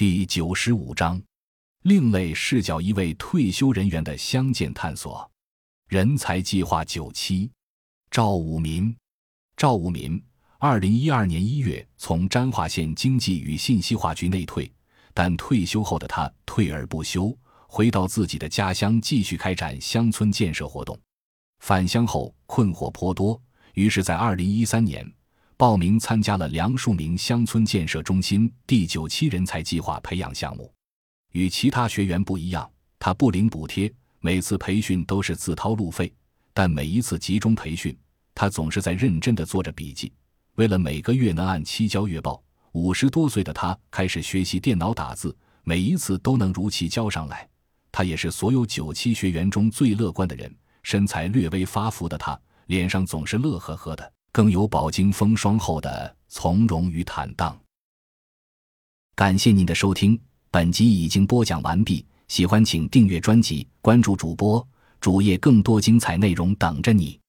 第九十五章，另类视角：一位退休人员的相见探索。人才计划九期，赵武民。赵武民，二零一二年一月从沾化县经济与信息化局内退，但退休后的他退而不休，回到自己的家乡继续开展乡村建设活动。返乡后困惑颇多，于是，在二零一三年。报名参加了梁树明乡村建设中心第九期人才计划培养项目，与其他学员不一样，他不领补贴，每次培训都是自掏路费。但每一次集中培训，他总是在认真地做着笔记。为了每个月能按期交月报，五十多岁的他开始学习电脑打字，每一次都能如期交上来。他也是所有九期学员中最乐观的人，身材略微发福的他，脸上总是乐呵呵的。更有饱经风霜后的从容与坦荡。感谢您的收听，本集已经播讲完毕。喜欢请订阅专辑，关注主播主页，更多精彩内容等着你。